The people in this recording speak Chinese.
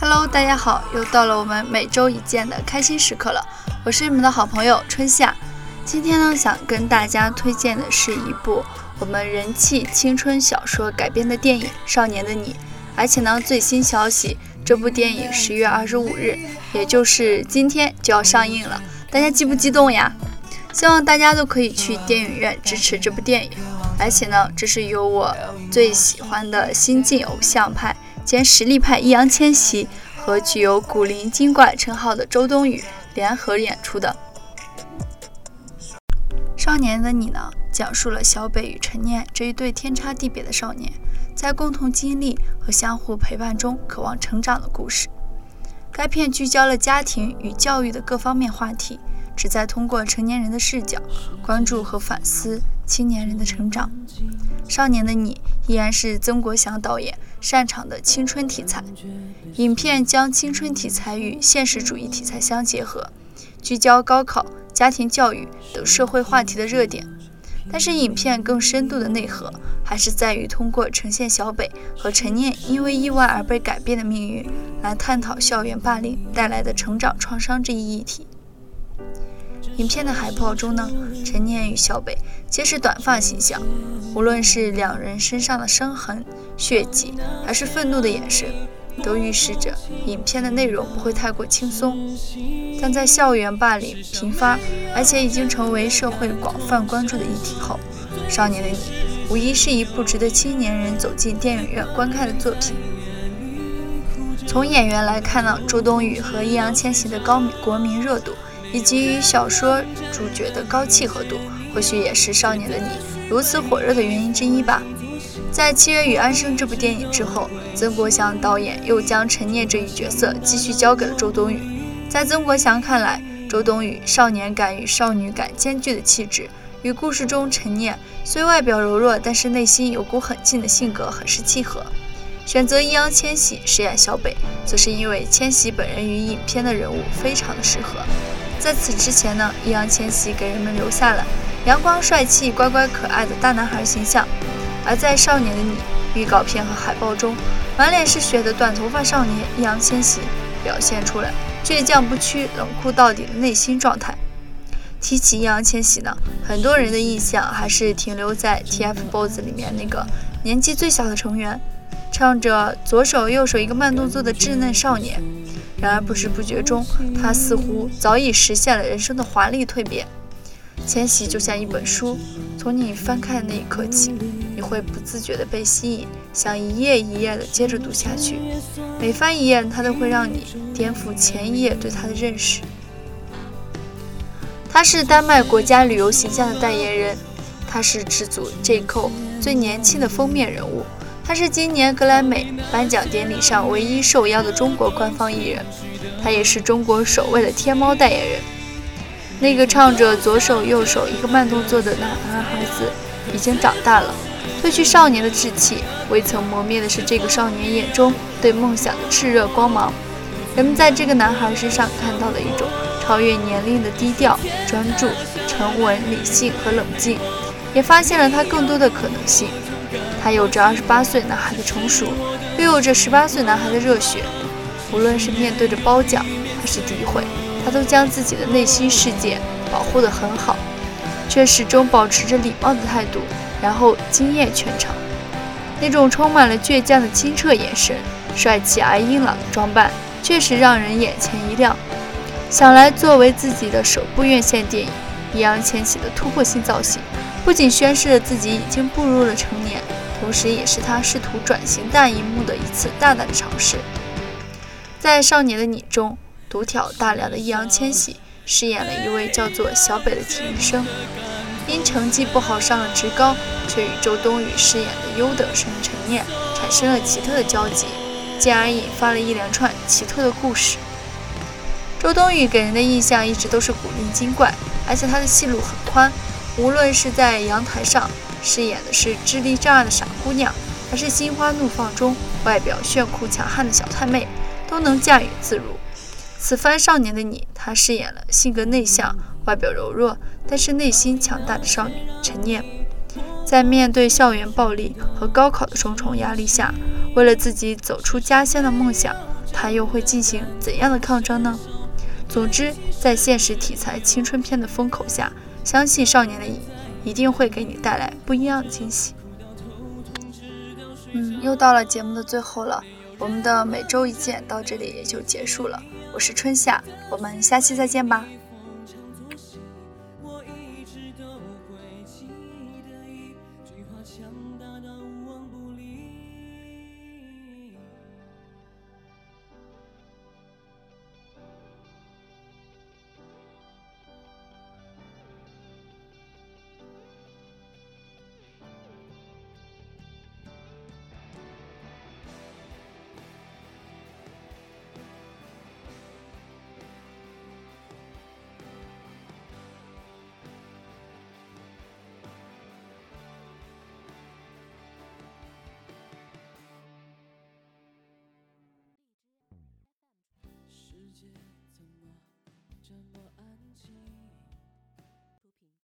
Hello，大家好，又到了我们每周一见的开心时刻了。我是你们的好朋友春夏。今天呢，想跟大家推荐的是一部我们人气青春小说改编的电影《少年的你》，而且呢，最新消息，这部电影十月二十五日，也就是今天就要上映了。大家激不激动呀？希望大家都可以去电影院支持这部电影。而且呢，这是由我最喜欢的新晋偶像派兼实力派易烊千玺和具有古灵精怪称号的周冬雨联合演出的。少年的你呢，讲述了小北与陈念这一对天差地别的少年，在共同经历和相互陪伴中渴望成长的故事。该片聚焦了家庭与教育的各方面话题，旨在通过成年人的视角，关注和反思青年人的成长。少年的你依然是曾国祥导演擅长的青春题材，影片将青春题材与现实主义题材相结合，聚焦高考。家庭教育等社会话题的热点，但是影片更深度的内核还是在于通过呈现小北和陈念因为意外而被改变的命运，来探讨校园霸凌带来的成长创伤这一议题。影片的海报中呢，陈念与小北皆是短发形象，无论是两人身上的伤痕、血迹，还是愤怒的眼神。都预示着影片的内容不会太过轻松，但在校园霸凌频发，而且已经成为社会广泛关注的议题后，《少年的你》无疑是一部值得青年人走进电影院观看的作品。从演员来看呢，周冬雨和易烊千玺的高国民热度，以及与小说主角的高契合度，或许也是《少年的你》如此火热的原因之一吧。在《七月与安生》这部电影之后，曾国祥导演又将陈念这一角色继续交给了周冬雨。在曾国祥看来，周冬雨少年感与少女感兼具的气质，与故事中陈念虽外表柔弱，但是内心有股狠劲的性格很是契合。选择易烊千玺饰演小北，则是因为千玺本人与影片的人物非常的适合。在此之前呢，易烊千玺给人们留下了阳光帅气、乖乖可爱的大男孩形象。而在《少年的你》预告片和海报中，满脸是血的短头发少年易烊千玺表现出了倔强不屈、冷酷到底的内心状态。提起易烊千玺呢，很多人的印象还是停留在 TFBOYS 里面那个年纪最小的成员，唱着左手右手一个慢动作的稚嫩少年。然而不知不觉中，他似乎早已实现了人生的华丽蜕变。千玺就像一本书，从你翻开的那一刻起，你会不自觉地被吸引，想一页一页地接着读下去。每翻一页，它都会让你颠覆前一页对他的认识。他是丹麦国家旅游形象的代言人，他是制组 J.Co 最年轻的封面人物，他是今年格莱美颁奖典礼上唯一受邀的中国官方艺人，他也是中国首位的天猫代言人。那个唱着左手右手一个慢动作的男男孩子已经长大了，褪去少年的稚气，未曾磨灭的是这个少年眼中对梦想的炽热光芒。人们在这个男孩身上看到了一种超越年龄的低调、专注、沉稳、理性和冷静，也发现了他更多的可能性。还有着二十八岁男孩的成熟，又有着十八岁男孩的热血。无论是面对着褒奖还是诋毁。他都将自己的内心世界保护得很好，却始终保持着礼貌的态度，然后惊艳全场。那种充满了倔强的清澈眼神，帅气而硬朗的装扮，确实让人眼前一亮。想来，作为自己的首部院线电影，易烊千玺的突破性造型，不仅宣示了自己已经步入了成年，同时也是他试图转型大荧幕的一次大胆尝试。在《少年的你》中。独挑大梁的易烊千玺饰演了一位叫做小北的体育生，因成绩不好上了职高，却与周冬雨饰演的优等生陈念产生了奇特的交集，进而引发了一连串奇特的故事。周冬雨给人的印象一直都是古灵精怪，而且她的戏路很宽，无论是在阳台上饰演的是智力障碍的傻姑娘，还是心花怒放中外表炫酷强悍的小太妹，都能驾驭自如。此番少年的你，他饰演了性格内向、外表柔弱，但是内心强大的少女陈念。在面对校园暴力和高考的重重压力下，为了自己走出家乡的梦想，他又会进行怎样的抗争呢？总之，在现实题材青春片的风口下，相信《少年的影》一定会给你带来不一样的惊喜。嗯，又到了节目的最后了，我们的每周一见到这里也就结束了。我是春夏，我们下期再见吧。世界。